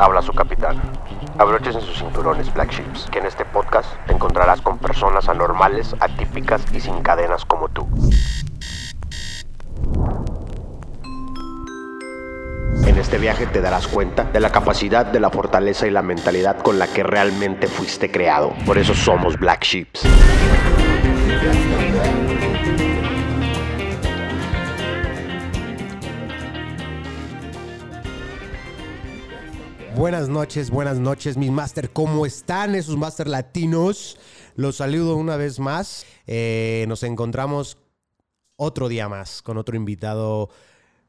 Habla su capitán. Abroches en sus cinturones, Black Ships, que en este podcast te encontrarás con personas anormales, atípicas y sin cadenas como tú. En este viaje te darás cuenta de la capacidad, de la fortaleza y la mentalidad con la que realmente fuiste creado. Por eso somos Black Ships. Buenas noches, buenas noches, mis máster. ¿Cómo están esos máster latinos? Los saludo una vez más. Eh, nos encontramos otro día más con otro invitado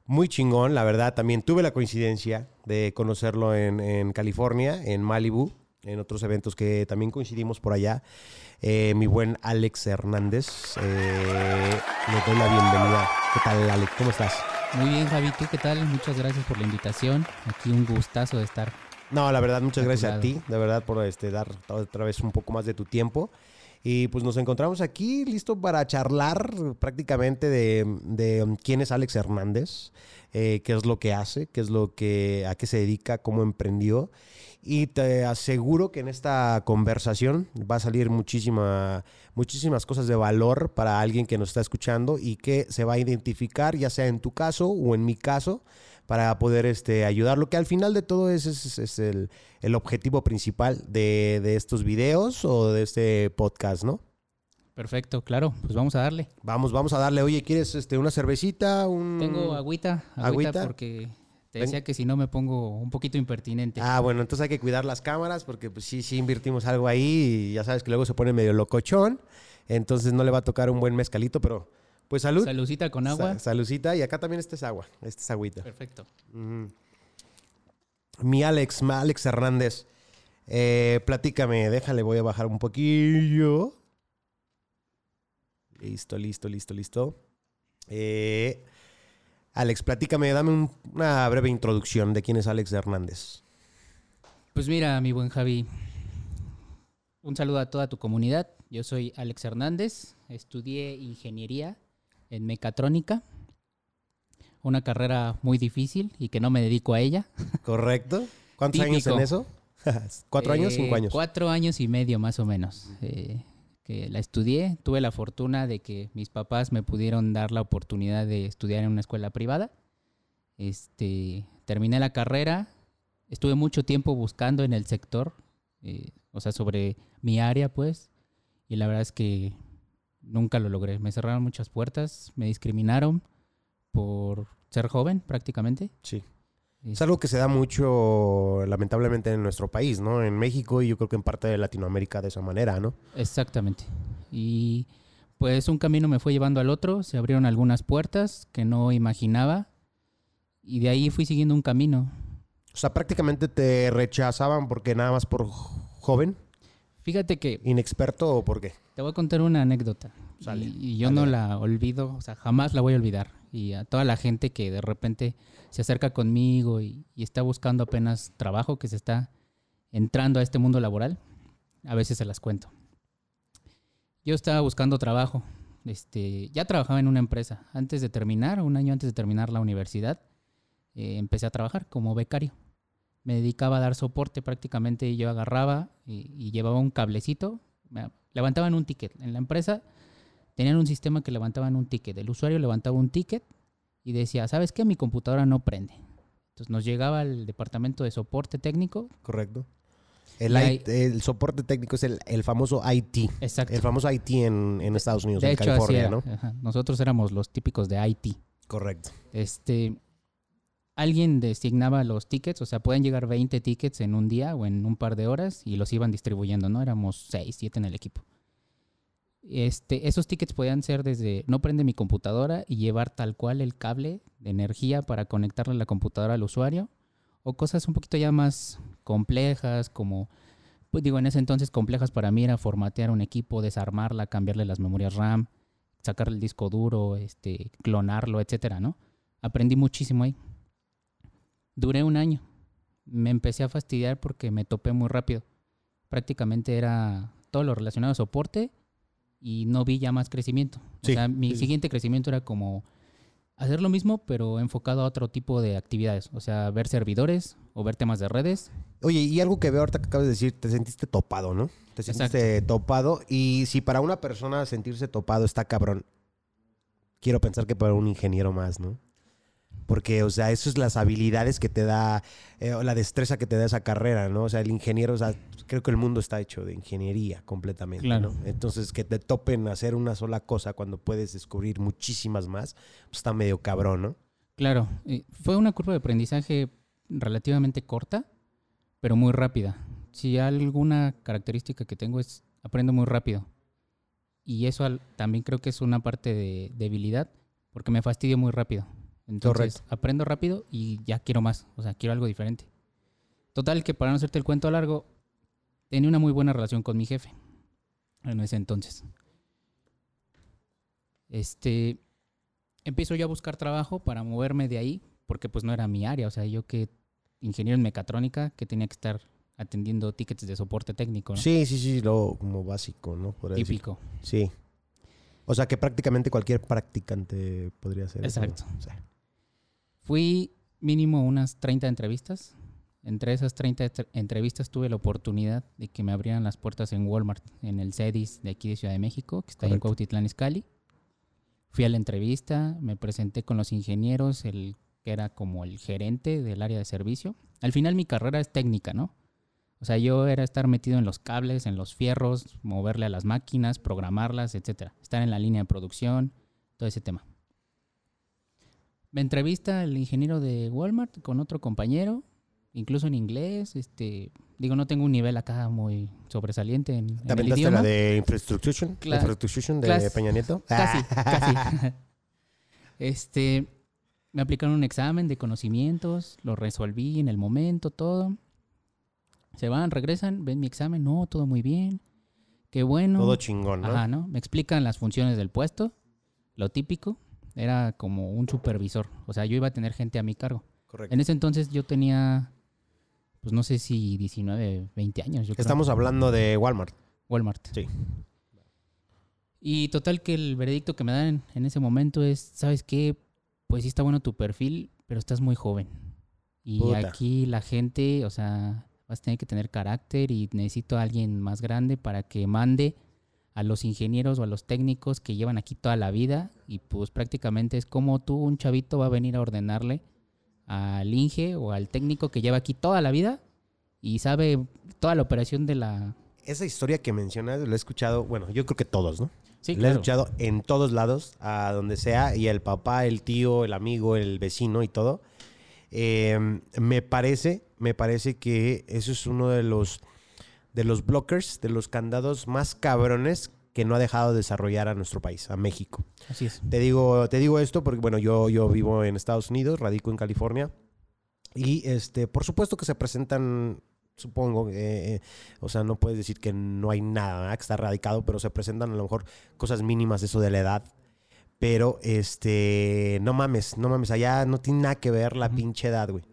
muy chingón, la verdad. También tuve la coincidencia de conocerlo en, en California, en Malibu, en otros eventos que también coincidimos por allá. Eh, mi buen Alex Hernández. Eh, le doy la bienvenida. ¿Qué tal, Alex? ¿Cómo estás? Muy bien, Javi, ¿tú qué tal? Muchas gracias por la invitación. Aquí un gustazo de estar. No, la verdad, muchas gracias a ti, de verdad, por este, dar otra vez un poco más de tu tiempo. Y pues nos encontramos aquí listo para charlar prácticamente de, de quién es Alex Hernández, eh, qué es lo que hace, qué es lo que, a qué se dedica, cómo emprendió. Y te aseguro que en esta conversación va a salir muchísima, muchísimas cosas de valor para alguien que nos está escuchando y que se va a identificar, ya sea en tu caso o en mi caso, para poder este, ayudarlo, que al final de todo ese es, es el, el objetivo principal de, de estos videos o de este podcast, ¿no? Perfecto, claro, pues vamos a darle. Vamos, vamos a darle, oye, ¿quieres este, una cervecita? Un... Tengo agüita, agüita, ¿Agüita? porque te decía que si no me pongo un poquito impertinente. Ah, bueno, entonces hay que cuidar las cámaras porque pues sí, sí invertimos algo ahí y ya sabes que luego se pone medio locochón, entonces no le va a tocar un buen mezcalito, pero pues salud. Salucita con agua. Sa- salucita y acá también este es agua, este es agüita. Perfecto. Mi Alex, mi Alex Hernández, eh, platícame, déjale, voy a bajar un poquillo. Listo, listo, listo, listo. Eh, Alex, platícame, dame un- una breve introducción de quién es Alex Hernández. Pues mira, mi buen Javi, un saludo a toda tu comunidad. Yo soy Alex Hernández, estudié ingeniería en mecatrónica, una carrera muy difícil y que no me dedico a ella. ¿Correcto? ¿Cuántos años en Típico. eso? ¿Cuatro años? Eh, ¿Cinco años? Cuatro años y medio más o menos. eh, que la estudié. Tuve la fortuna de que mis papás me pudieron dar la oportunidad de estudiar en una escuela privada. Este, terminé la carrera. Estuve mucho tiempo buscando en el sector, eh, o sea, sobre mi área, pues. Y la verdad es que nunca lo logré. Me cerraron muchas puertas, me discriminaron por ser joven prácticamente. Sí. Es Este, algo que se da mucho, lamentablemente, en nuestro país, ¿no? En México y yo creo que en parte de Latinoamérica de esa manera, ¿no? Exactamente. Y pues un camino me fue llevando al otro, se abrieron algunas puertas que no imaginaba y de ahí fui siguiendo un camino. O sea, prácticamente te rechazaban porque nada más por joven, Fíjate que inexperto o por qué. te voy a contar una anécdota Sale, y, y yo no la olvido, o sea, jamás la voy a olvidar. Y a toda la gente que de repente se acerca conmigo y, y está buscando apenas trabajo, que se está entrando a este mundo laboral, a veces se las cuento. Yo estaba buscando trabajo. Este, ya trabajaba en una empresa. Antes de terminar, un año antes de terminar la universidad, eh, empecé a trabajar como becario. Me dedicaba a dar soporte prácticamente. Yo agarraba y, y llevaba un cablecito. Levantaban un ticket. En la empresa tenían un sistema que levantaban un ticket. El usuario levantaba un ticket y decía, ¿sabes qué? Mi computadora no prende. Entonces nos llegaba al departamento de soporte técnico. Correcto. El, Y hay- IT el soporte técnico es el, el famoso IT. Exacto. El famoso IT en, en Estados Unidos, de en hecho, California. ¿no? Ajá. Nosotros éramos los típicos de IT. Correcto. Este, alguien designaba los tickets, o sea, pueden llegar 20 tickets en un día o en un par de horas y los iban distribuyendo, ¿no? Éramos 6, 7 en el equipo. Este, esos tickets podían ser desde no prende mi computadora y llevar tal cual el cable de energía para conectarle la computadora al usuario o cosas un poquito ya más complejas como pues digo en ese entonces complejas para mí era formatear un equipo, desarmarla, cambiarle las memorias RAM, sacarle el disco duro, este, clonarlo, etcétera, ¿no? Aprendí muchísimo ahí. Duré un año. Me empecé a fastidiar porque me topé muy rápido. Prácticamente era todo lo relacionado a soporte y no vi ya más crecimiento. O sea, mi sí, sí. siguiente crecimiento era como hacer lo mismo, pero enfocado a otro tipo de actividades. O sea, ver servidores o ver temas de redes. Oye, y algo que veo ahorita que acabas de decir, te sentiste topado, ¿no? Te sentiste topado. Y si para una persona sentirse topado está cabrón, quiero pensar que para un ingeniero más, ¿no? Porque, o sea, eso es las habilidades que te da, eh, o la destreza que te da esa carrera, ¿no? O sea, el ingeniero, o sea, creo que el mundo está hecho de ingeniería completamente. Claro. ¿no? Entonces, que te topen hacer una sola cosa cuando puedes descubrir muchísimas más, pues está medio cabrón, ¿no? Claro, eh, fue una curva de aprendizaje relativamente corta, pero muy rápida. Si alguna característica que tengo es aprendo muy rápido. Y eso al- también creo que es una parte de debilidad, porque me fastidio muy rápido. Entonces, Correcto. aprendo rápido y ya quiero más, o sea, quiero algo diferente. Total que para no hacerte el cuento largo, tenía una muy buena relación con mi jefe en ese entonces. Este, empiezo yo a buscar trabajo para moverme de ahí, porque pues no era mi área, o sea, yo que ingeniero en mecatrónica, que tenía que estar atendiendo tickets de soporte técnico, ¿no? Sí, sí, sí, lo como básico, ¿no? Decir. Típico. Sí. O sea, que prácticamente cualquier practicante podría hacer eso. Exacto. O sea, Fui mínimo unas 30 entrevistas. Entre esas 30 entre- entrevistas tuve la oportunidad de que me abrieran las puertas en Walmart, en el CEDIS de aquí de Ciudad de México, que está en. Cuautitlán Izcalli. Fui a la entrevista, me presenté con los ingenieros, el que era como el gerente del área de servicio. Al final mi carrera es técnica, ¿no? O sea, yo era estar metido en los cables, en los fierros, moverle a las máquinas, programarlas, etcétera. Estar en la línea de producción, todo ese tema. Me entrevista el ingeniero de Walmart con otro compañero, incluso en inglés. Este, digo, no tengo un nivel acá muy sobresaliente en, en ¿Te el aventaste idioma. la de Infrastructure? Cla- Infrastructure de clas- Peña Nieto? Casi, casi. Este, me aplicaron un examen de conocimientos, lo resolví en el momento, todo. Se van, regresan, ven mi examen, no, todo muy bien. Qué bueno. Todo chingón, ¿no? Ajá, ¿no? Me explican las funciones del puesto, lo típico. Era como un supervisor, o sea, yo iba a tener gente a mi cargo. Correcto. En ese entonces yo tenía, pues no sé si 19, 20 años. Yo creo. Estamos hablando de Walmart. Walmart. Sí. Y total que el veredicto que me dan en ese momento es, ¿sabes qué? Pues sí está bueno tu perfil, pero estás muy joven. Y Puta. aquí la gente, o sea, vas a tener que tener carácter y necesito a alguien más grande para que mande a los ingenieros o a los técnicos que llevan aquí toda la vida y pues prácticamente es como tú, un chavito va a venir a ordenarle al Inge o al técnico que lleva aquí toda la vida y sabe toda la operación de la... Esa historia que mencionas, lo he escuchado, bueno, yo creo que todos, ¿no? Sí, Lo he escuchado en todos lados, a donde sea, y el papá, el tío, el amigo, el vecino y todo. Eh, me parece, me parece que eso es uno de los, de los blockers, de los candados más cabrones que no ha dejado de desarrollar a nuestro país, a México. Así es. Te digo, te digo esto porque, bueno, yo, yo vivo en Estados Unidos, radico en California. Y este, por supuesto que se presentan, supongo, eh, eh, o sea, no puedes decir que no hay nada ¿verdad? que está radicado, pero se presentan a lo mejor cosas mínimas de eso de la edad. Pero, este, no mames, no mames, allá no tiene nada que ver la pinche edad, güey.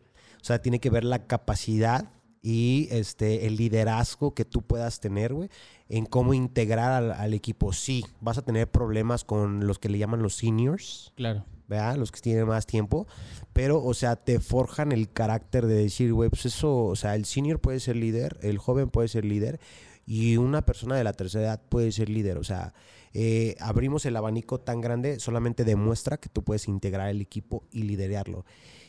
O sea, tiene que ver la capacidad y este, el liderazgo que tú puedas tener, güey, en cómo integrar al, al equipo. Sí, vas a tener problemas con los que le llaman los seniors, Claro. ¿verdad? Los que tienen más tiempo, pero, o sea, te forjan el carácter de decir, güey, pues eso, o sea, el senior puede ser líder, el joven puede ser líder y una persona de la tercera edad puede ser líder. O sea, eh, abrimos el abanico tan grande, solamente demuestra que tú puedes integrar el equipo y liderarlo.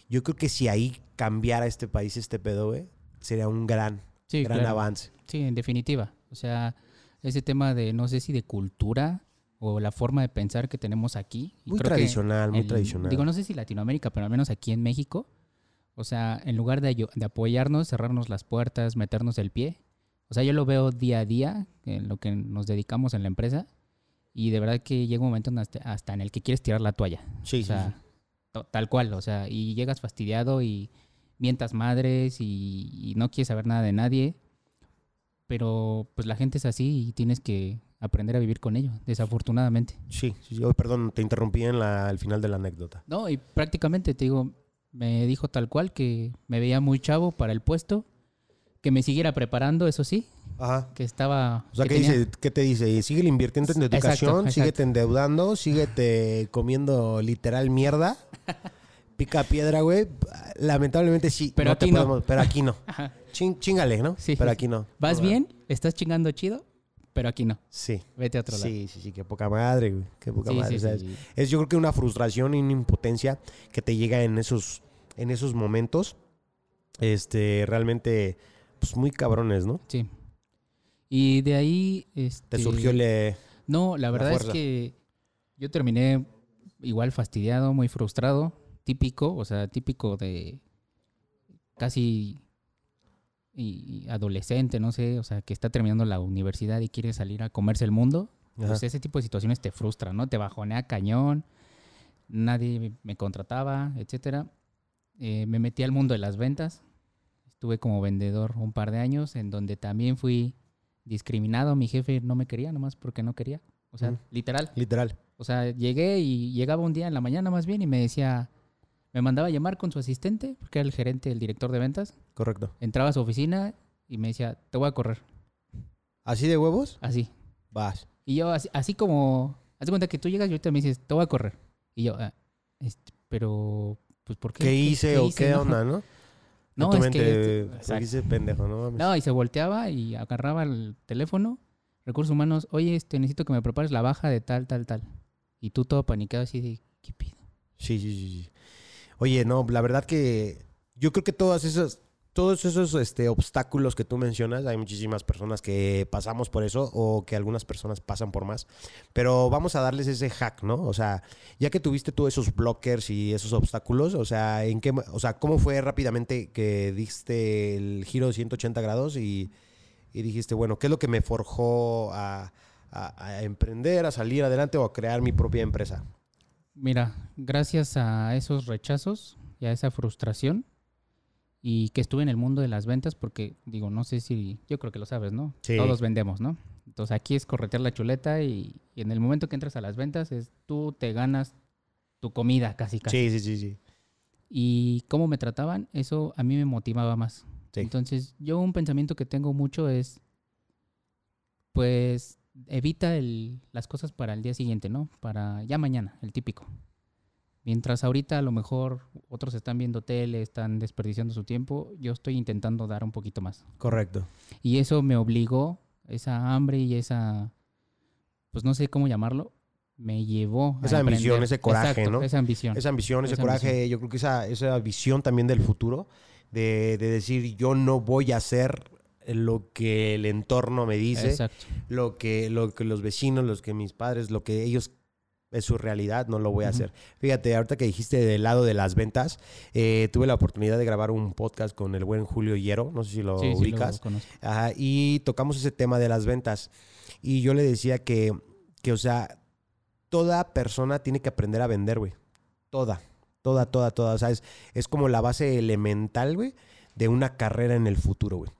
Yo creo que si ahí cambiara este país este pedo, güey, sería un gran, Sí, gran claro. avance. Sí, en definitiva. O sea, ese tema de no sé si de cultura o la forma de pensar que tenemos aquí. y Muy creo que tradicional, muy tradicional. Digo, no sé si Latinoamérica, pero al menos aquí en México. O sea, en lugar de, de apoyarnos, cerrarnos las puertas, meternos el pie. O sea, yo lo veo día a día en lo que nos dedicamos en la empresa. Y de verdad que llega un momento en hasta, hasta en el que quieres tirar la toalla. Sí, o sea, sí, to- tal cual. O sea, y llegas fastidiado y mientas madres y, y no quieres saber nada de nadie. Pero pues la gente es así y tienes que aprender a vivir con ello, desafortunadamente. sí. sí. Oh, perdón, te interrumpí en la, al final de la anécdota. No, y prácticamente te digo, me dijo tal cual que me veía muy chavo para el puesto, que me siguiera preparando, eso sí, Ajá. que estaba... O sea, que ¿qué, tenía- dice, ¿qué te dice? Sigue invirtiendo en Exacto, educación, exacto. síguete endeudando, síguete comiendo literal mierda. Pica piedra, güey. Lamentablemente sí. Pero aquí no. podemos- Pero aquí no. Ajá. Chingale, ¿no? Sí, pero aquí no. Vas bien, estás chingando chido, pero aquí no. Sí. Vete a otro lado. Sí, sí, sí, qué poca madre, güey. Qué poca Sí, madre. sí, o sea, sí. Es yo creo que una frustración y una impotencia que te llega en esos, en esos momentos. Este, realmente, pues muy cabrones, ¿no? Sí. Y de ahí... Este, Te surgió el... eh, No, la verdad es fuerza. que yo terminé igual fastidiado, muy frustrado, típico, o sea, típico de casi y- adolescente, no sé, o sea, que está terminando la universidad y quiere salir a comerse el mundo. Pues ese tipo de situaciones te frustran, ¿no? Te bajonea cañón, nadie me contrataba, etcétera. Eh, me metí al mundo de las ventas. Estuve como vendedor un par de años, en donde también fui discriminado. Mi jefe no me quería, nomás porque no quería. O sea, Ujú. literal. Literal. O sea, llegué y llegaba un día en la mañana más bien y me decía, me mandaba a llamar con su asistente, porque era el gerente, el director de ventas. Correcto. Entraba a su oficina y me decía, te voy a correr. ¿Así de huevos? Así. Vas. Y yo, así, así como, haz cuenta que tú llegas y ahorita me dices, te voy a correr. Y yo, "Ah, este, pero, pues, ¿por qué? ¿Qué, hice o hice, qué no?" onda, no? No, es que... ¿por Exacto. qué hice pendejo, no mames. No, y se volteaba y agarraba el teléfono, recursos humanos, oye, este, necesito que me prepares la baja de tal, tal, tal. Y tú todo paniqueado así de, ¿qué pido? Sí, sí, sí, sí. Oye, no, la verdad que yo creo que todas esas, todos esos este, obstáculos que tú mencionas, hay muchísimas personas que pasamos por eso o que algunas personas pasan por más. Pero vamos a darles ese hack, ¿no? O sea, ya que tuviste tú esos blockers y esos obstáculos, o sea, ¿en qué, o sea, cómo fue rápidamente que diste el giro de 180 grados y, dijiste, bueno, ¿qué es lo que me forjó a emprender, a salir adelante o a crear mi propia empresa? Mira, gracias a esos rechazos y a esa frustración y que estuve en el mundo de las ventas porque digo, no sé si, yo creo que lo sabes, ¿no? Sí. Todos vendemos, ¿no? Entonces aquí es corretear la chuleta y, y en el momento que entras a las ventas es tú te ganas tu comida casi casi. Sí, sí, sí, sí. Y cómo me trataban, eso a mí me motivaba más. Sí. Entonces yo un pensamiento que tengo mucho es, pues evita el- las cosas para el día siguiente, ¿no? Para ya mañana, el típico. Mientras ahorita a lo mejor otros están viendo tele, están desperdiciando su tiempo, yo estoy intentando dar un poquito más. Correcto. Y eso me obligó, esa hambre y esa, pues no sé cómo llamarlo, me llevó a Esa ambición, ese coraje, Exacto, ¿no? Esa ambición. Esa ambición, ese Esa coraje, ambición. yo creo que esa, esa visión también del futuro, de, de decir, yo no voy a hacer lo que el entorno me dice, Exacto. lo que, lo que los vecinos, los que mis padres, lo que ellos es su realidad, no lo voy a hacer. Fíjate, ahorita que dijiste del lado de las ventas, eh, tuve la oportunidad de grabar un podcast con el buen Julio Hierro, no sé si lo Sí, sí, lo ubicas. Ajá, y tocamos ese tema de las ventas. Y yo le decía que, que, o sea, toda persona tiene que aprender a vender, güey. Toda, toda, toda, toda. O sea, es, es como la base elemental, güey, de una carrera en el futuro, güey.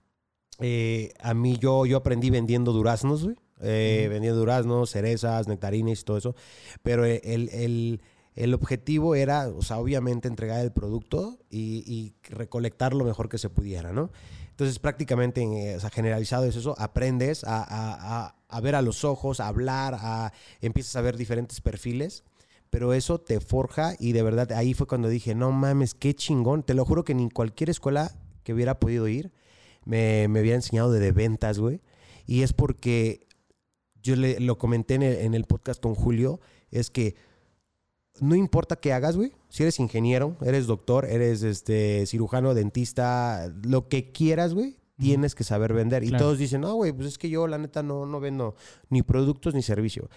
Eh, a mí, yo, yo aprendí vendiendo duraznos, güey. Eh. Vendiendo duraznos, cerezas, nectarines y todo eso. Pero el, el- el objetivo era, o sea, obviamente entregar el producto y, y recolectar lo mejor que se pudiera, ¿no? Entonces, prácticamente, eh, o sea, generalizado es eso, aprendes a, a- a- a ver a los ojos, a hablar, a, empiezas a ver diferentes perfiles, pero eso te forja y de verdad ahí fue cuando dije, no mames, qué chingón, te lo juro que ni cualquier escuela que hubiera podido ir me, me hubiera enseñado de, de ventas, güey. Y es porque yo le, lo comenté en el, en el podcast con Julio, es que no importa qué hagas, güey. Si eres ingeniero, eres doctor, eres este cirujano, dentista, lo que quieras, güey, tienes que saber vender. Y todos dicen, no, güey, pues es que yo la neta no, no vendo ni productos ni servicio.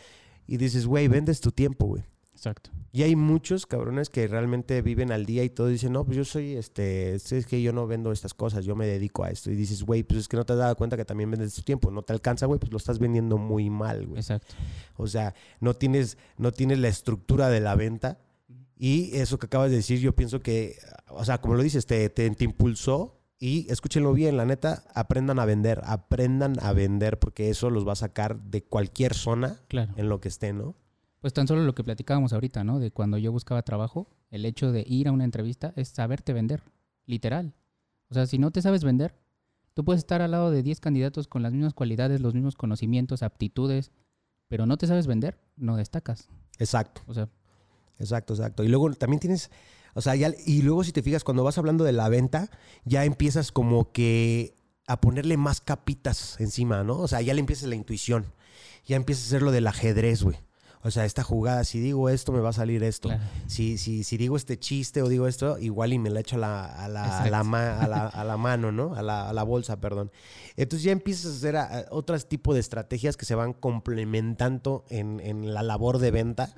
Y dices, güey, vendes tu tiempo, güey. Exacto. Y hay muchos cabrones que realmente viven al día y todos dicen, no, pues yo soy, este, es que yo no vendo estas cosas, yo me dedico a esto. Y dices, güey, pues es que no te has dado cuenta que también vendes tu tiempo, no te alcanza, güey, pues lo estás vendiendo muy mal, güey. Exacto. O sea, no tienes, no tienes la estructura de la venta. Y eso que acabas de decir, yo pienso que, o sea, como lo dices, te, te, te impulsó. Y escúchenlo bien, la neta, aprendan a vender, aprendan a vender, porque eso los va a sacar de cualquier zona Claro. en lo que esté, ¿no? Pues tan solo lo que platicábamos ahorita, ¿no? De cuando yo buscaba trabajo, el hecho de ir a una entrevista es saberte vender, literal. O sea, si no te sabes vender, Tú puedes estar al lado de 10 candidatos con las mismas cualidades, los mismos conocimientos, aptitudes, pero no te sabes vender, no destacas. Exacto. O sea, Exacto, exacto. Y luego también tienes, o sea, ya, y luego si te fijas, cuando vas hablando de la venta, ya empiezas como que a ponerle más capitas encima, ¿no? O sea, ya le empiezas la intuición. Ya empiezas a hacer lo del ajedrez, güey. O sea, esta jugada, si digo esto, me va a salir esto. Claro. Si, si, si digo este chiste o digo esto, igual y me la echo a la, a la, a la, Exacto. ma- a la- a la mano, ¿no? A la, a la bolsa, perdón. Entonces ya empiezas a hacer a- otros tipos de estrategias que se van complementando en, en la labor de venta.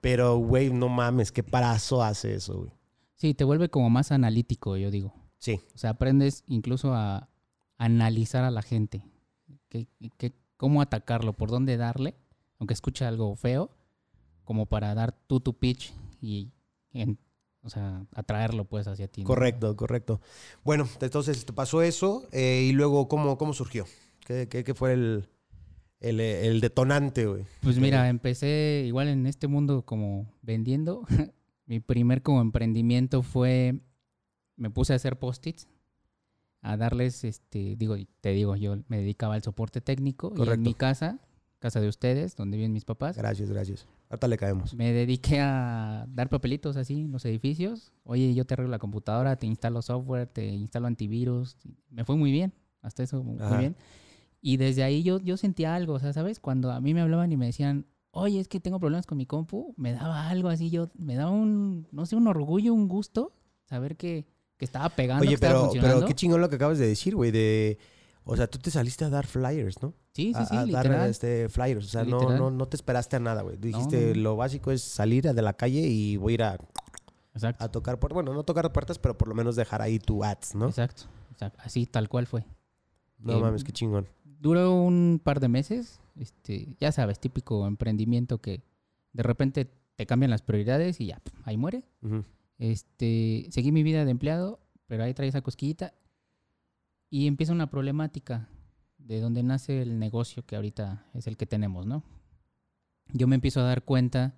Pero, güey, no mames, qué parazo hace eso, güey. sí, te vuelve como más analítico, yo digo. Sí, O sea, aprendes incluso a analizar a la gente. Que, que- cómo atacarlo, por dónde darle, aunque escuche algo feo, como para dar tú tu pitch y, en- o sea, atraerlo pues hacia ti. ¿no? correcto, correcto. Bueno, entonces te pasó eso eh, y luego, ¿cómo, cómo surgió? ¿Qué, qué- qué fue el, el, el detonante, güey? Pues mira, empecé igual en este mundo como vendiendo. Mi primer como emprendimiento fue, me puse a hacer post-its, a darles, este, digo, te digo, yo me dedicaba al soporte técnico y en mi casa, casa de ustedes, donde viven mis papás, Gracias, gracias. Ahorita le caemos. me dediqué a dar papelitos así en los edificios. Oye, yo te arreglo la computadora, te instalo software, te instalo antivirus. Me fue muy bien, hasta eso muy Ajá. bien. Y desde ahí yo, yo sentía algo, o sea, ¿sabes? Cuando a mí me hablaban y me decían, oye, es que tengo problemas con mi compu, me daba algo así, yo, me daba un, no sé, un orgullo, un gusto, saber que, que estaba pegando, que Oye, estaba pero, funcionando. pero qué chingón lo que acabas de decir, güey. De, o sea, tú te saliste a dar flyers, ¿no? sí, sí, sí, a dar literal. este, flyers. O sea, no, no, no te esperaste a nada, güey. Dijiste, no, lo básico es salir de la calle y voy a ir a, Exacto, a tocar puertas. Bueno, no tocar puertas, pero por lo menos dejar ahí tu ads, ¿no? exacto, exacto, así tal cual fue. No Eh, mames, qué chingón. duró un par de meses. Este, ya sabes, típico emprendimiento que de repente te cambian las prioridades y ya, ahí muere. Este, seguí mi vida de empleado, pero ahí trae esa cosquillita y empieza una problemática de donde nace el negocio que ahorita es el que tenemos, ¿no? Yo me empiezo a dar cuenta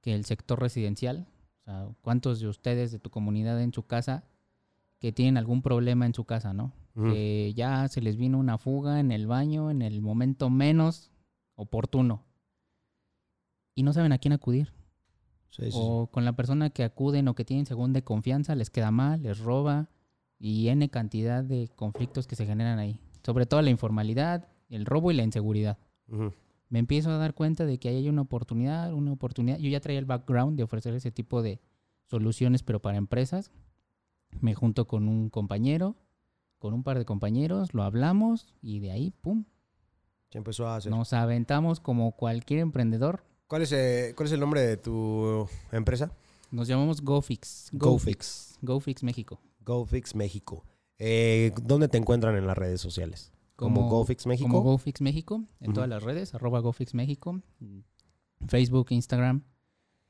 que el sector residencial, o sea, ¿cuántos de ustedes de tu comunidad en su casa que tienen algún problema en su casa, ¿no? Que ya se les vino una fuga en el baño en el momento menos oportuno y no saben a quién acudir. Sí, sí, sí. O con la persona que acuden o que tienen según de confianza les queda mal, les roba y N cantidad de conflictos que se generan ahí. Sobre todo la informalidad, el robo y la inseguridad. Me empiezo a dar cuenta de que ahí hay una oportunidad, una oportunidad. Yo ya traía el background de ofrecer ese tipo de soluciones, pero para empresas. Me junto con un compañero, con un par de compañeros, lo hablamos y de ahí, pum, Se empezó a hacer. nos aventamos como cualquier emprendedor. ¿Cuál, es, eh, ¿Cuál es el nombre de tu empresa? Nos llamamos GoFix. GoFix. GoFix México. GoFix México. Eh, ¿Dónde te encuentran en las redes sociales? ¿Como, GoFix México? Como GoFix México, en todas las redes, arroba GoFix México, Facebook, Instagram,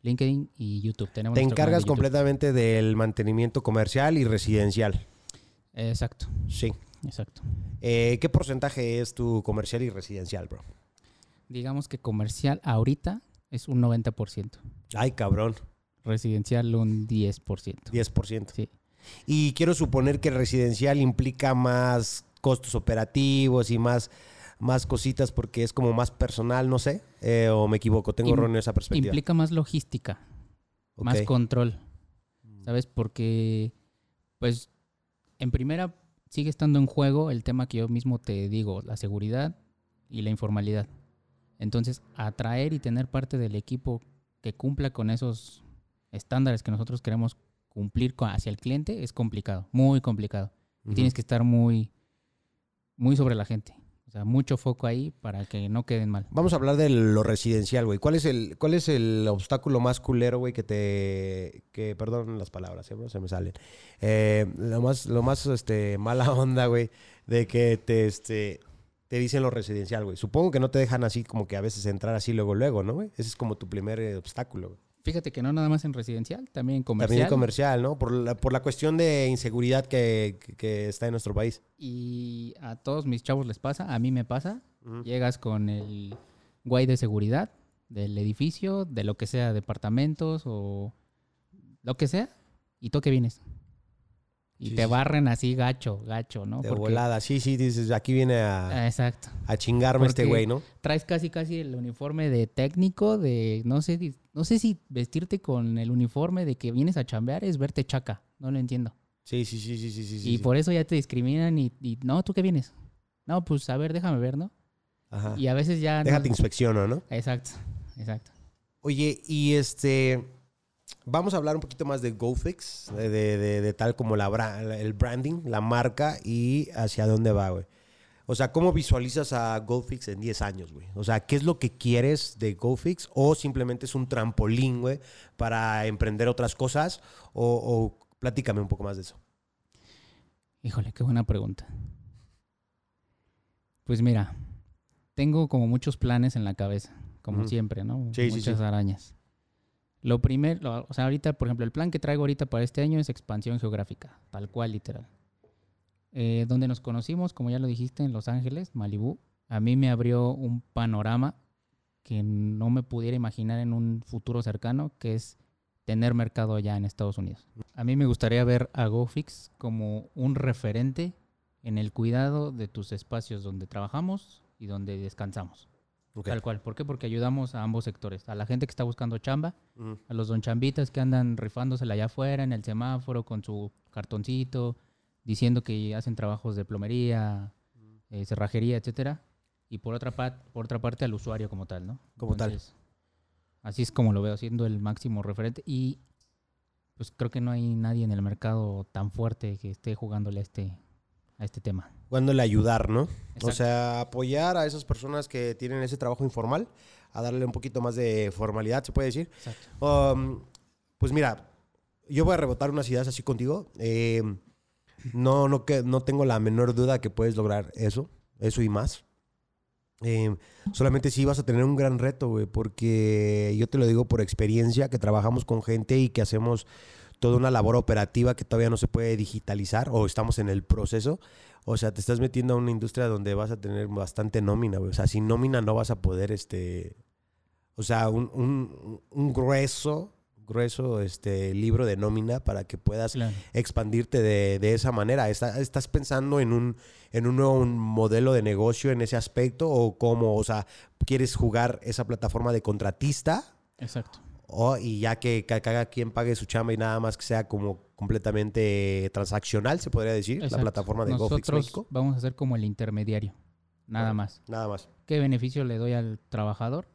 LinkedIn y YouTube. Tenemos te encargas de completamente del mantenimiento comercial y residencial. Exacto, Sí. exacto. Eh, ¿Qué porcentaje es tu comercial y residencial, bro? Digamos que comercial ahorita es un 90%, Ay, cabrón. residencial un 10%. 10%. Sí. Y quiero suponer que residencial implica más costos operativos y más, más cositas porque es como más personal, no sé. Eh, o me equivoco, tengo erróneo esa perspectiva. Implica más logística, más control, ¿sabes? Porque, pues, en primera sigue estando en juego el tema que yo mismo te digo, la seguridad y la informalidad. Entonces, atraer y tener parte del equipo que cumpla con esos estándares que nosotros queremos cumplir con- hacia el cliente es complicado, muy complicado. Ujú. Tienes que estar muy, muy sobre la gente. O sea, mucho foco ahí para que no queden mal. Vamos a hablar de lo residencial, güey. ¿Cuál es el, cuál es el obstáculo más culero, güey, que te... que, perdón las palabras, ¿eh, se me salen. Eh, lo más, lo más, este, mala onda, güey, de que te, este, te dicen lo residencial, güey. Supongo que no te dejan así como que a veces entrar así luego, luego, ¿no, güey? Ese es como tu primer eh, obstáculo, güey. Fíjate que no nada más en residencial, también en comercial. También comercial, ¿no? Por la, por la cuestión de inseguridad que, que- está en nuestro país. Y a todos mis chavos les pasa, a mí me pasa. Llegas con el guay de seguridad del edificio, de lo que sea, departamentos o lo que sea, y tú que vienes. Y Sí, te barren así gacho, gacho, ¿no? De Porque- volada. Sí, sí, dices, aquí viene a, Ah, Exacto. a chingarme este güey, ¿no? Traes casi casi el uniforme de técnico, de no sé, no sé si vestirte con el uniforme de que vienes a chambear es verte chaca. No lo entiendo. Sí, sí, sí, sí, sí, sí. y sí. por eso ya te discriminan y, y, no, ¿tú qué vienes? No, pues a ver, déjame ver, ¿no? Ajá. Y a veces ya... no- Déjate inspecciono, ¿no? Exacto, exacto. Oye, y este. Vamos a hablar un poquito más de GoFix, de, de- de- de tal como la el branding, la marca y hacia dónde va, güey. O sea, ¿cómo visualizas a GoFix en 10 años, güey? O sea, ¿qué es lo que quieres de GoFix? ¿O simplemente es un trampolín, güey, para emprender otras cosas? O, o platícame un poco más de eso. Híjole, qué buena pregunta. Pues mira, tengo como muchos planes en la cabeza, como siempre, ¿no? Sí, Muchas sí. arañas. Lo primero, o sea, ahorita, por ejemplo, el plan que traigo ahorita para este año es expansión geográfica, tal cual, literal. Eh, donde nos conocimos, como ya lo dijiste, en Los Ángeles, Malibú, a mí me abrió un panorama que no me pudiera imaginar en un futuro cercano, que es tener mercado allá en Estados Unidos. A mí me gustaría ver a GoFix como un referente en el cuidado de tus espacios donde trabajamos y donde descansamos. Ok. Tal cual. ¿Por qué? Porque ayudamos a ambos sectores. A la gente que está buscando chamba, a los don chambitas que andan rifándosela allá afuera en el semáforo con su cartoncito, diciendo que hacen trabajos de plomería, eh, cerrajería, etcétera. Y por otra, por otra parte al usuario como tal, ¿no? Como tal. Así es como lo veo, siendo el máximo referente. Y pues creo que no hay nadie en el mercado tan fuerte que esté jugándole a este, a este tema. Dándole ayudar, ¿no? O sea, apoyar a esas personas que tienen ese trabajo informal, a darle un poquito más de formalidad, se puede decir. Exacto. Um, pues mira, yo voy a rebotar unas ideas así contigo. Eh, no, no, que, no tengo la menor duda que puedes lograr eso, eso y más. Eh, solamente sí vas a tener un gran reto, güey, porque yo te lo digo por experiencia, que trabajamos con gente y que hacemos toda una labor operativa que todavía no se puede digitalizar o estamos en el proceso. O sea, te estás metiendo a una industria donde vas a tener bastante nómina, güey. O sea, sin nómina no vas a poder, este... O sea, un, un- un grueso, grueso este, libro de nómina para que puedas Claro. expandirte de, de esa manera. Está- ¿Estás pensando en un, en un nuevo modelo de negocio en ese aspecto? ¿O cómo? O sea, ¿quieres jugar esa plataforma de contratista? Exacto. O, y ya que ca- cada quien pague su chamba y nada más que sea como completamente transaccional, se podría decir, la plataforma de GoFix México. vamos a ser como el intermediario. Nada más. Nada más, ¿Qué beneficio le doy al trabajador?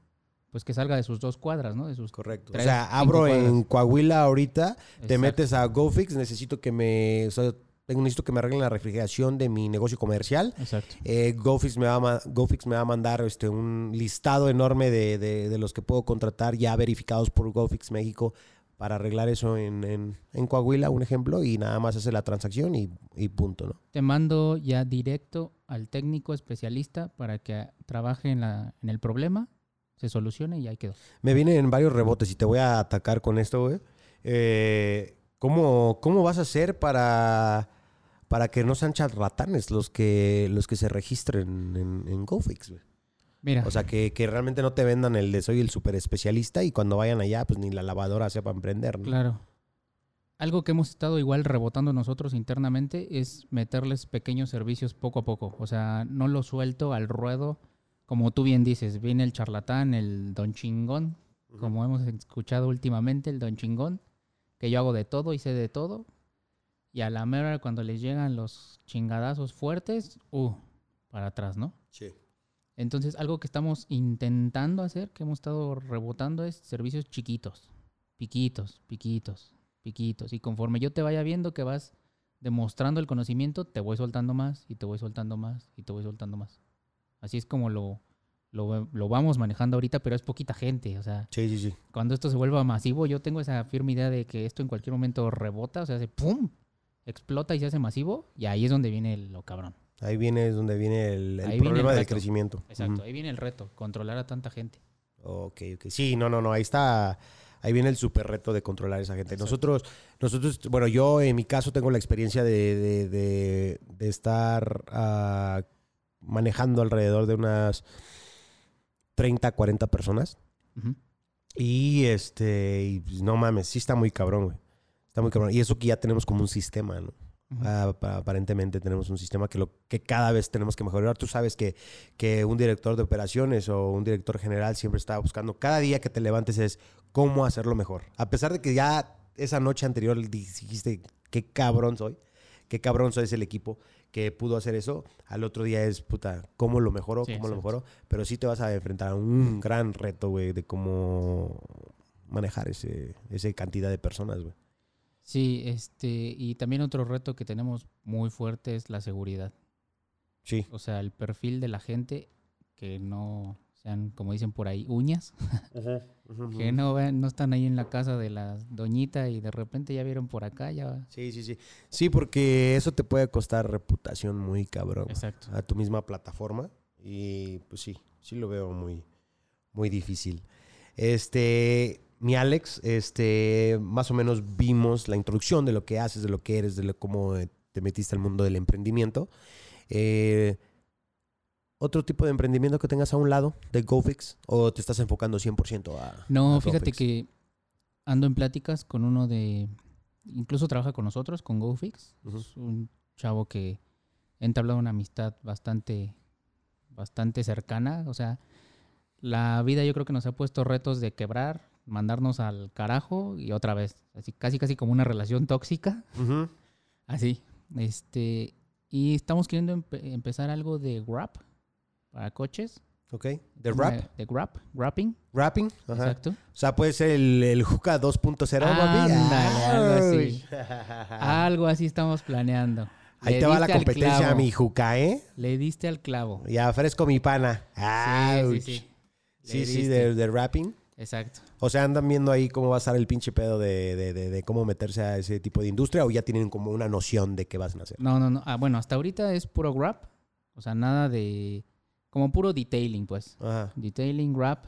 Pues que salga de sus dos cuadras, ¿no? De sus correcto. O sea, abro en. Coahuila ahorita, te metes a GoFix, necesito que me... o sea, tengo- necesito que me arreglen la refrigeración de mi negocio comercial. Exacto. Eh, GoFix, me va a, GoFix me va a mandar este, un listado enorme de, de- de los que puedo contratar ya verificados por GoFix México para arreglar eso en, en- en Coahuila, un ejemplo, y nada más hace la transacción y, y punto, ¿no? Te mando ya directo al técnico especialista para que trabaje en, la, en el problema, se solucione y ahí quedó. Me vienen varios rebotes y te voy a atacar con esto, güey. Eh, ¿cómo, ¿Cómo vas a hacer para, para que no sean charlatanes los que, los que se registren en, en GoFix, güey? Mira, O sea, que, que realmente no te vendan el de soy el super especialista y cuando vayan allá, pues ni la lavadora sepa emprender, ¿no? claro. Algo que hemos estado igual rebotando nosotros internamente es meterles pequeños servicios poco a poco. O sea, no lo suelto al ruedo. Como tú bien dices, viene el charlatán, el don chingón, como hemos escuchado últimamente, el don chingón, que yo hago de todo y sé de todo. Y a la mera cuando les llegan los chingadazos fuertes, uh, para atrás, ¿no? Sí. Entonces, algo que estamos intentando hacer, que hemos estado rebotando, es servicios chiquitos, piquitos, piquitos, piquitos. Y conforme yo te vaya viendo que vas demostrando el conocimiento, te voy soltando más y te voy soltando más y te voy soltando más. Así es como lo, lo, lo vamos manejando ahorita, pero es poquita gente. O sea, Sí, sí, sí. cuando esto se vuelva masivo, yo tengo esa firme idea de que esto en cualquier momento rebota, o sea, hace ¡pum! explota y se hace masivo, y ahí es donde viene lo cabrón. Ahí viene es donde viene el, el Ahí viene el problema del crecimiento. Exacto, ahí viene el reto, controlar a tanta gente. Ok, ok. Sí, no, no, no. Ahí está. Ahí viene el super reto de controlar a esa gente. Exacto. Nosotros, nosotros, bueno, yo en mi caso tengo la experiencia de, de, de- de estar ah, manejando alrededor de unas 30, 40 personas. Y este, y, pues, no mames, sí está muy cabrón, güey. Está muy cabrón. Y eso que ya tenemos como un sistema, ¿no? Ah, pa- aparentemente tenemos un sistema que, lo, que cada vez tenemos que mejorar. Tú sabes que, que un director de operaciones o un director general siempre está buscando, cada día que te levantes es cómo hacerlo mejor. A pesar de que ya esa noche anterior dijiste, qué cabrón soy, qué cabrón soy el equipo que pudo hacer eso, al otro día es, puta, cómo lo mejoró, Sí, cómo lo mejoró. Pero sí te vas a enfrentar a un gran reto, güey, de cómo manejar ese, esa cantidad de personas, güey. Sí, este, y también otro reto que tenemos muy fuerte es la seguridad. Sí. O sea, el perfil de la gente que no sean, como dicen por ahí, uñas, que no ven, no están ahí en la casa de la doñita y de repente ya vieron por acá, ya. Sí, sí, sí. Sí, porque eso te puede costar reputación muy cabrón Exacto. a tu misma plataforma. Y pues sí, sí lo veo muy, muy difícil. Este, mi Alex, este, más o menos vimos la introducción de lo que haces, de lo que eres, de lo, cómo eh, te metiste al mundo del emprendimiento. Eh, ¿Otro tipo de emprendimiento que tengas a un lado de GoFix? ¿O te estás enfocando 100% a... No, a fíjate GoFix? que ando en pláticas con uno de, incluso trabaja con nosotros, con GoFix. Es un chavo que he entablado una amistad bastante, bastante cercana. O sea, la vida yo creo que nos ha puesto retos de quebrar, mandarnos al carajo y otra vez. Así, casi, casi como una relación tóxica. Así. Este, y estamos queriendo empe- empezar algo de wrap para coches. Ok. ¿De rap? De wrap, wrapping. ¿Rapping? Ajá. Exacto. O sea, puede ser el, el Juca 2.0, papi. Ándale, algo así. Algo así estamos planeando. Ahí Le te va la competencia, clavo. mi Juca, ¿eh? Le diste al clavo. Ya fresco mi pana. Sí, Ouch. sí, sí. Sí, sí, diste. de, de rapping. Exacto. O sea, andan viendo ahí cómo va a estar el pinche pedo de, de- de- de cómo meterse a ese tipo de industria o ya tienen como una noción de qué vas a hacer. No, no, no. Ah, bueno, hasta ahorita es puro wrap. O sea, nada de. Como puro detailing, pues. Ajá. Detailing, wrap.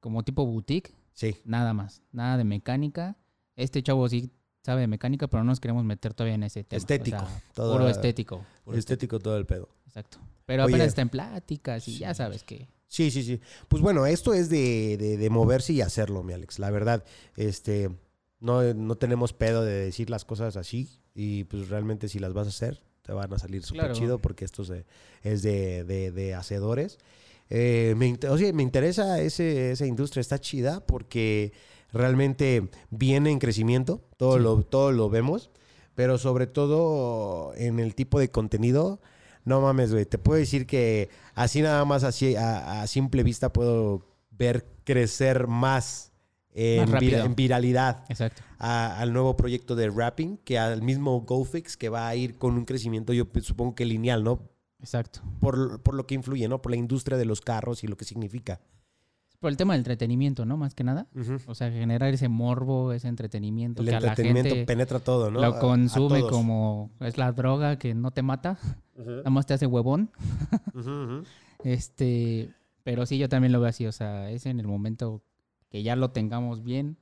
Como tipo boutique. Sí. Nada más. Nada de mecánica. Este chavo sí sabe de mecánica, pero no nos queremos meter todavía en ese tema. O Estético. sea, todo puro estético. puro Estético todo el pedo. Exacto. Pero Oye. apenas está en pláticas y Sí. ya sabes que. Sí, sí, sí. Pues bueno, esto es de, de- de moverse y hacerlo, mi Alex. La verdad, este, no, no tenemos pedo de decir las cosas así y pues realmente si las vas a hacer, te van a salir súper Claro. chido porque esto se- es de, de- de hacedores. Eh, me, inte- oye, me interesa ese, esa industria, está chida porque realmente viene en crecimiento, todo, Sí. lo, todo lo vemos, pero sobre todo en el tipo de contenido. No mames, güey. Te puedo decir que así nada más, así a, a simple vista, puedo ver crecer más en, viralidad Exacto. a- al nuevo proyecto de rapping que al mismo GoFix que va a ir con un crecimiento, yo supongo que lineal, ¿no? Exacto. Por, por lo que influye, ¿no? Por la industria de los carros y lo que significa. Por el tema del entretenimiento, ¿no? Más que nada. O sea, generar ese morbo, ese entretenimiento El que a la entretenimiento gente penetra todo, ¿no? Lo consume como es la droga que no te mata, nada más te hace huevón. Este, pero sí yo también lo veo así, o sea, es en el momento que ya lo tengamos bien,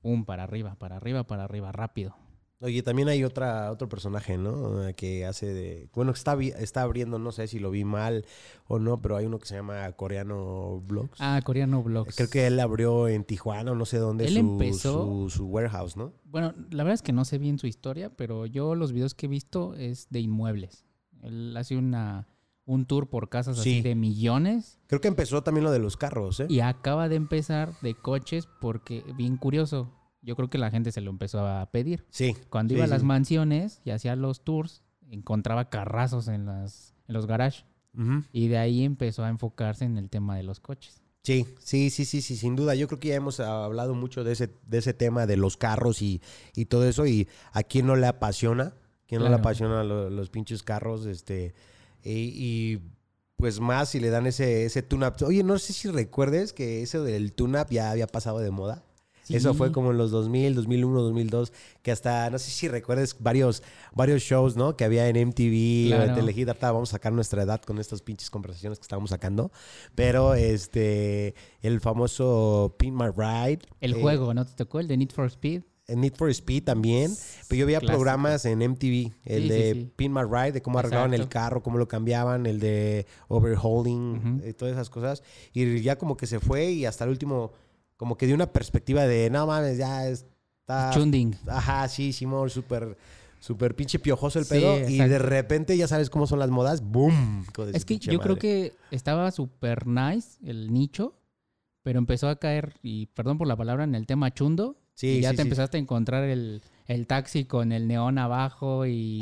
pum, para arriba, para arriba, para arriba, rápido. Oye, también hay otra, otro personaje, ¿no? Eh, Que hace de... Bueno, está, está abriendo, no sé si lo vi mal o no, pero hay uno que se llama Coreano Vlogs. Ah, Coreano Vlogs. Creo que él abrió en Tijuana o no sé dónde Él su, empezó- su, su warehouse, ¿no? Bueno, la verdad es que no sé bien su historia, pero yo los videos que he visto es de inmuebles. Él hace una un tour por casas Sí. así de millones Creo que empezó también lo de los carros, ¿eh? y acaba de empezar de coches porque bien curioso, yo creo que la gente se lo empezó a pedir. Sí. Cuando Sí, iba a sí. las mansiones y hacía los tours, encontraba carrazos en las en los garages Ujú. y de ahí empezó a enfocarse en el tema de los coches. Sí, sí, sí, sí, sí, sin duda. Yo creo que ya hemos hablado mucho de ese, de ese tema de los carros y, y todo eso. Y a quién no le apasiona, quién no le Claro. apasiona lo- los pinches carros, este, y, y, pues más si le dan ese, ese tune-up. Oye, no sé si recuerdes que eso del tune-up ya había pasado de moda. Eso fue como en los 2000, 2001, 2002, que hasta, no sé si recuerdes varios, varios shows, ¿no? Que había en MTV o en Claro. Telehit. Ahorita vamos a sacar nuestra edad con estas pinches conversaciones que estábamos sacando. Pero, este, el famoso Pin My Ride. El eh, juego, ¿no te tocó? El de Need for Speed. En Need for Speed también. Pero yo veía Clásico. programas en MTV. El Sí, de sí. Pin My Ride, de cómo arreglaban el carro, cómo lo cambiaban, el de overhauling, y todas esas cosas. Y ya como que se fue y hasta el último, como que dio una perspectiva de, no mames, ya está... Chunding. Ajá, sí, Simón, súper, Súper pinche piojoso el Sí, pedo. y de repente ya sabes cómo son las modas. ¡Boom! Es que yo creo que estaba súper nice el nicho, pero empezó a caer, y perdón por la palabra, en el tema chundo. Sí, y ya sí, te sí. empezaste a encontrar el, el taxi con el neón abajo y,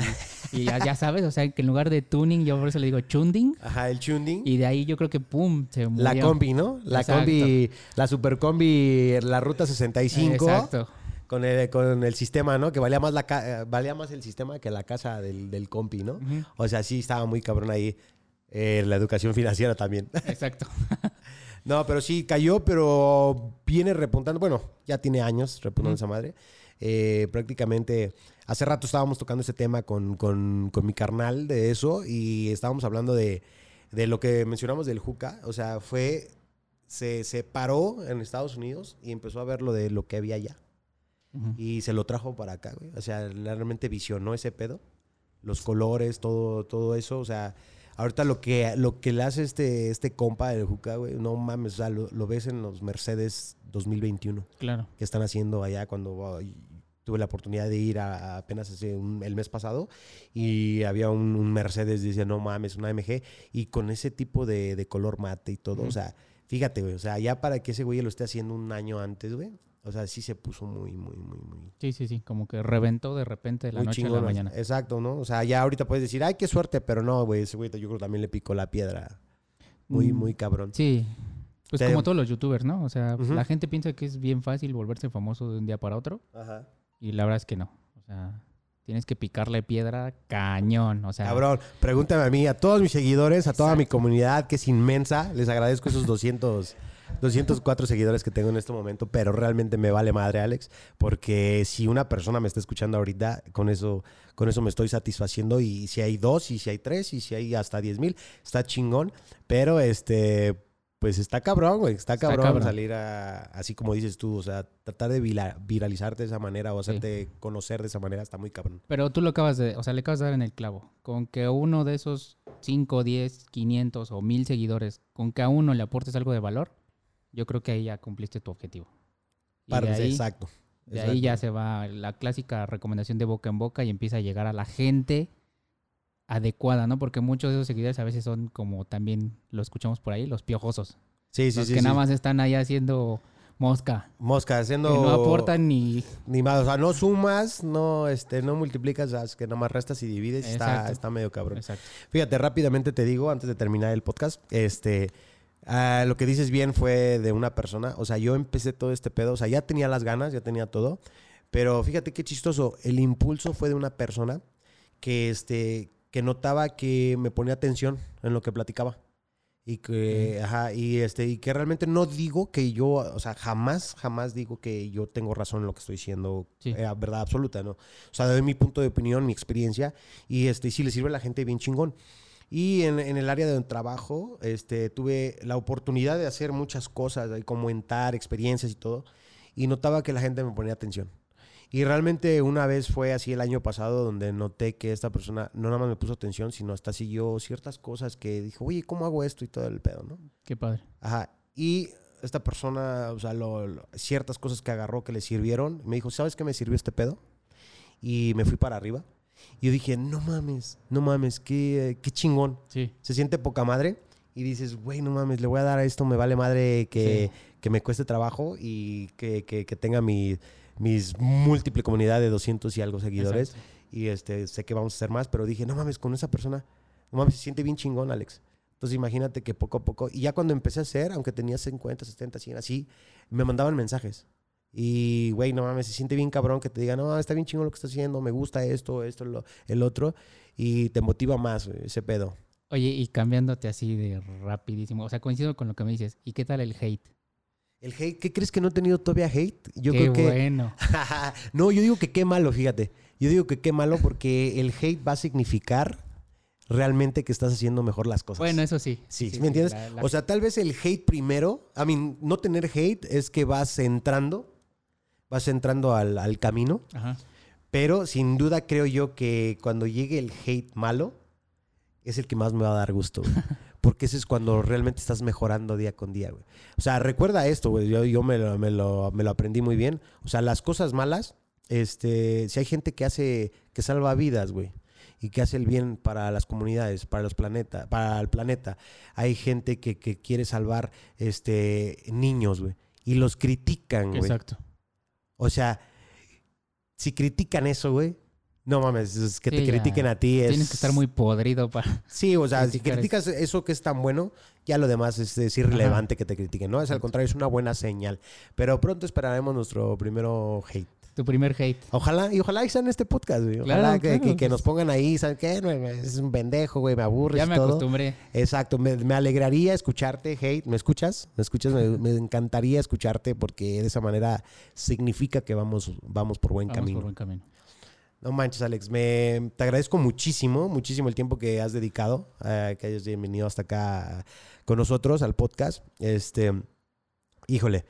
y ya, ya sabes, o sea, que en lugar de tuning, yo por eso le digo chunding. Ajá, el chunding. Y de ahí yo creo que pum, se murió. La combi, ¿no? La Exacto. combi, la super combi, la ruta 65. Exacto. Con el, con el sistema, ¿no? Que valía más, la ca- valía más el sistema que la casa del, del compi, ¿no? O sea, sí estaba muy cabrón ahí. eh, la educación financiera también. Exacto. No, pero sí cayó, pero viene repuntando. Bueno, ya tiene años repuntando esa madre. Eh, prácticamente, hace rato estábamos tocando ese tema con, con- con mi carnal de eso y estábamos hablando de, de lo que mencionamos del juca. O sea, fue, se, se paró en Estados Unidos y empezó a ver lo de lo que había allá. Y se lo trajo para acá, güey. O sea, realmente visionó ese pedo. Los colores, todo, todo eso. O sea, ahorita lo que, lo que le hace este, este compa del Juca, güey, no mames, o sea, lo, lo ves en los Mercedes 2021 Claro. que están haciendo allá cuando tuve la oportunidad de ir a, a apenas hace un- el mes pasado y había un, un Mercedes, dice, no mames, una AMG y con ese tipo de, de color mate y todo, o sea, fíjate, güey, o sea, ya para que ese güey lo esté haciendo un año antes, güey, o sea, sí se puso muy, muy, muy, muy, Sí, sí, sí. Como que reventó de repente de la muy noche a la mañana. Exacto, ¿no? O sea, ya ahorita puedes decir, ay, qué suerte, pero no, güey, ese güey yo creo que también le picó la piedra muy, Mm, muy cabrón. Sí. Pues Te- como todos los youtubers, ¿no? O sea, la gente piensa que es bien fácil volverse famoso de un día para otro Ajá. y la verdad es que no. O sea, tienes que picarle piedra cañón. O sea, Cabrón, pregúntame a mí, a todos mis seguidores, a toda mi comunidad que es inmensa. Les agradezco esos 200, 204 seguidores que tengo en este momento, pero realmente me vale madre, Alex, porque si una persona me está escuchando ahorita, con eso, con eso me estoy satisfaciendo. Y si hay dos, y si hay tres, y si hay hasta 10 mil, está chingón. Pero este, pues está cabrón, güey. Está Está cabrón, cabrón. salir a, así como dices tú, o sea, tratar de viralizarte de esa manera o Sí. hacerte conocer de esa manera está muy cabrón. Pero tú lo acabas de, o sea, le acabas de dar en el clavo. Con que uno de esos 5, 10, 500 o 1000 seguidores, con que a uno le aportes algo de valor, yo creo que ahí ya cumpliste tu objetivo. Y Para- de ahí, exacto. de ahí ya se va la clásica recomendación de boca en boca y empieza a llegar a la gente adecuada, ¿no? Porque muchos de esos seguidores a veces son como también lo escuchamos por ahí, los piojosos. Sí, sí, los sí. que sí. nada más están ahí haciendo mosca. Mosca, haciendo. Que no aportan ni... Ni más. O sea, no sumas, no, este, no multiplicas, es que nada más restas y divides. Está, Exacto. está medio cabrón. Exacto. Fíjate, rápidamente te digo, antes de terminar el podcast, este. Ah, lo que dices bien fue de una persona. O sea, yo empecé todo este pedo. O sea, ya tenía las ganas, ya tenía todo. Pero fíjate qué chistoso. El impulso fue de una persona que, este, que notaba que me ponía atención en lo que platicaba. Y que, ajá, y este, y que realmente no digo que yo, o sea, jamás, jamás digo que yo tengo razón en lo que estoy diciendo, Sí. eh, verdad absoluta, ¿no? O sea, doy mi punto de opinión, mi experiencia, y este, y sí le sirve a la gente bien chingón. Y en, en el área de trabajo, este, tuve la oportunidad de hacer muchas cosas, de comentar experiencias y todo, y notaba que la gente me ponía atención. Y realmente una vez fue así el año pasado donde noté que esta persona no nada más me puso atención, sino hasta siguió ciertas cosas que dijo, oye, ¿cómo hago esto? Y todo el pedo, ¿no? Qué padre. Ajá. Y esta persona, o sea, lo- lo- ciertas cosas que agarró que le sirvieron, me dijo, ¿sabes qué me sirvió este pedo? Y me fui para arriba. Y yo dije, no mames, no mames, qué, qué chingón. Sí. Se siente poca madre. Y dices, güey, no mames, le voy a dar a esto, me vale madre que, que me cueste trabajo y que, que- que tenga mi, mis múltiple comunidad de 200 y algo seguidores. Exacto. Y este, sé que vamos a hacer más, pero dije, no mames, con esa persona, no mames, se siente bien chingón, Alex. Entonces imagínate que poco a poco, y ya cuando empecé a hacer, aunque tenía 50, 70, 100, así, me mandaban mensajes. Y, güey, no mames, se siente bien cabrón que te digan, no, está bien chingón lo que estás haciendo, me gusta esto, esto, lo- el otro, y te motiva más ese pedo. Oye, y cambiándote así de rapidísimo, o sea, coincido con lo que me dices. ¿Y qué tal el hate? El hate, ¿qué crees que no he tenido todavía hate? Yo qué creo que... bueno. no, yo digo que qué malo, fíjate. Yo digo que qué malo porque el hate va a significar realmente que estás haciendo mejor las cosas. Bueno, eso sí. Sí, ¿sí me entiendes? la- la- O sea, tal vez el hate primero, I mean, no tener hate es que vas entrando, vas entrando al, al camino, Ajá. pero sin duda creo yo que cuando llegue el hate malo, es el que más me va a dar gusto, güey. Porque ese es cuando realmente estás mejorando día con día, güey. O sea, recuerda esto, güey. Yo, yo me, lo, me, lo, me lo aprendí muy bien. O sea, las cosas malas este, si hay gente que hace, que salva vidas, güey, y que hace el bien para las comunidades, para los planetas, para el planeta, hay gente que, que quiere salvar, este, niños, güey, y los critican, güey. Exacto. O sea, si critican eso, güey, no mames, es que Sí, te ya. critiquen a ti es... Tienes que estar muy podrido para... Sí, o sea, si criticas eso que es tan bueno, ya lo demás es, es irrelevante que te critiquen, ¿no? Es al contrario, es una buena señal. Pero pronto esperaremos nuestro primero hate. Tu primer hate. Ojalá, y ojalá y sea en este podcast, güey. Ojalá Claro, que, claro, que- que nos pongan ahí, ¿sabes qué? No, Es un pendejo, güey, me aburres Ya me todo. acostumbré. Exacto, me, me alegraría escucharte, hate. ¿Me escuchas? ¿Me escuchas? Me, me encantaría escucharte porque de esa manera significa que vamos, vamos por buen Vamos camino. por buen camino. No manches, Alex. Me, te agradezco muchísimo, muchísimo el tiempo que has dedicado, eh, que hayas venido hasta acá con nosotros al podcast. Este, híjole,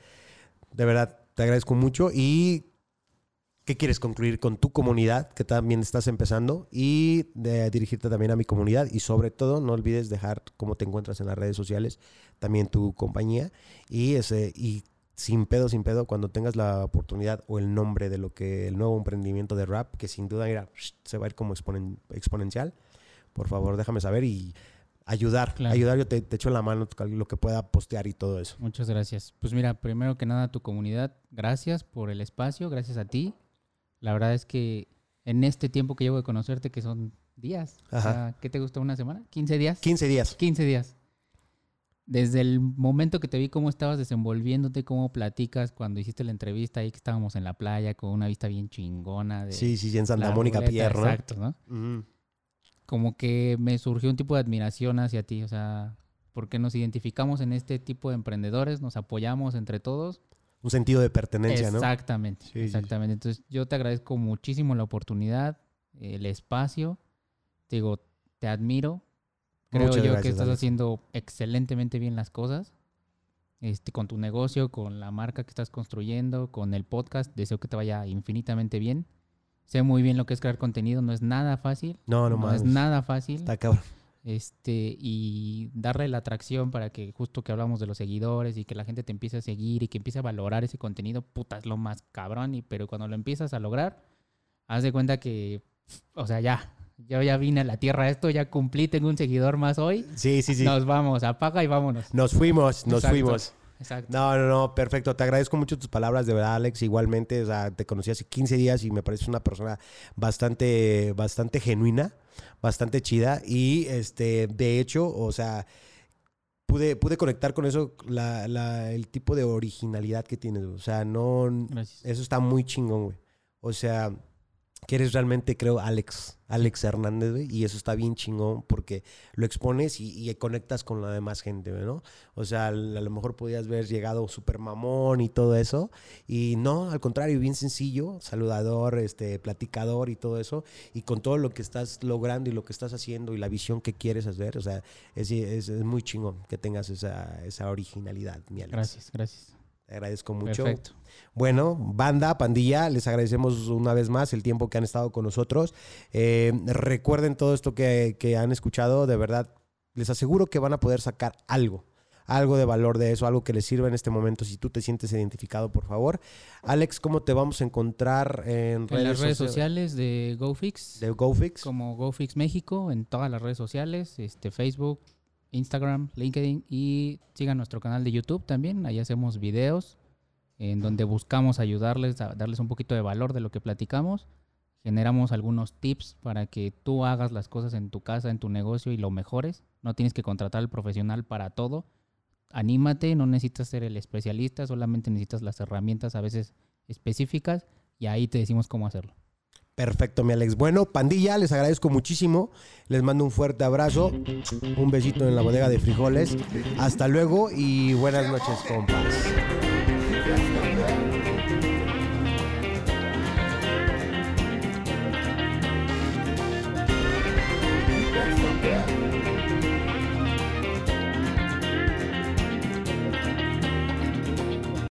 de verdad, te agradezco mucho. ¿Y qué quieres concluir con tu comunidad, que también estás empezando? Y de dirigirte también a mi comunidad. Y sobre todo, no olvides dejar cómo te encuentras en las redes sociales, también tu compañía. Y, ese, y sin pedo, sin pedo, cuando tengas la oportunidad o el nombre de lo que el nuevo emprendimiento de rap, que sin duda mira, se va a ir como exponen- exponencial, por favor déjame saber y ayudar, Claro. ayudar, yo te, te echo la mano lo que pueda postear y todo eso. Muchas gracias. Pues mira, primero que nada, tu comunidad, gracias por el espacio, gracias a ti. La verdad es que en este tiempo que llevo de conocerte, que son días, o sea, ¿qué te gustó una semana? ¿15 días? 15 días. 15 días. Desde el momento que te vi cómo estabas desenvolviéndote, cómo platicas cuando hiciste la entrevista ahí que estábamos en la playa con una vista bien chingona de Sí, sí, en Santa Mónica ruleta, Pier, ¿no? Exacto, ¿no? Como que me surgió un tipo de admiración hacia ti, o sea, porque nos identificamos en este tipo de emprendedores, nos apoyamos entre todos. Un sentido de pertenencia, ¿no? Exactamente, Sí, exactamente. Entonces yo te agradezco muchísimo la oportunidad, el espacio. Te digo, te admiro. Creo Muchas yo que estás Alex. haciendo excelentemente bien las cosas. Este, con tu negocio, con la marca que estás construyendo, con el podcast. Deseo que te vaya infinitamente bien. Sé muy bien lo que es crear contenido, no es nada fácil. No, no, No, más. es nada fácil. Está cabrón. Este, y darle la atracción para que justo que hablamos de los seguidores y que la gente te empiece a seguir y que empiece a valorar ese contenido, puta, es lo más cabrón. Y, pero cuando lo empiezas a lograr, haz de cuenta que, o sea, ya, yo ya vine a la tierra esto, ya cumplí, tengo un seguidor más hoy. Sí, sí, sí. Nos vamos, apaga y vámonos. Nos fuimos, nos Exacto. fuimos. Exacto. No, no, no, perfecto. Te agradezco mucho tus palabras, de verdad, Alex. Igualmente, o sea, te conocí hace 15 días y me pareces una persona bastante, bastante genuina, bastante chida. Y este, de hecho, o sea, pude, pude conectar con eso, la, la- el tipo de originalidad que tienes. O sea, no. Gracias. Eso está muy chingón, güey. O sea, que eres realmente, creo, Alex, Alex Hernández. Y eso está bien chingón porque lo expones y, conectas con la demás gente, ¿no? O sea, a lo mejor podías haber llegado súper mamón y todo eso. Y no, al contrario, bien sencillo, saludador, este, platicador y todo eso. Y con todo lo que estás logrando y lo que estás haciendo y la visión que quieres hacer, o sea, es, es- es muy chingón que tengas esa, esa originalidad, mi Alex. Gracias, gracias. Te agradezco mucho. Perfecto. Bueno, banda, pandilla, les agradecemos una vez más el tiempo que han estado con nosotros. Eh, recuerden todo esto que, que han escuchado, de verdad, les aseguro que van a poder sacar algo, algo de valor de eso, algo que les sirva en este momento. Si tú te sientes identificado, por favor. Alex, ¿cómo te vamos a encontrar en, En las redes sociales de GoFix. de GoFix? como GoFix México en todas las redes sociales, este Facebook, Instagram, LinkedIn y sigan nuestro canal de YouTube también. Ahí hacemos videos en donde buscamos ayudarles a darles un poquito de valor de lo que platicamos. Generamos algunos tips para que tú hagas las cosas en tu casa, en tu negocio y lo mejores. No tienes que contratar al profesional para todo. Anímate, no necesitas ser el especialista, solamente necesitas las herramientas a veces específicas y ahí te decimos cómo hacerlo. Perfecto, mi Alex. Bueno, pandilla, les agradezco muchísimo. Les mando un fuerte abrazo. Un besito en la bodega de frijoles. Hasta luego y buenas noches, compas.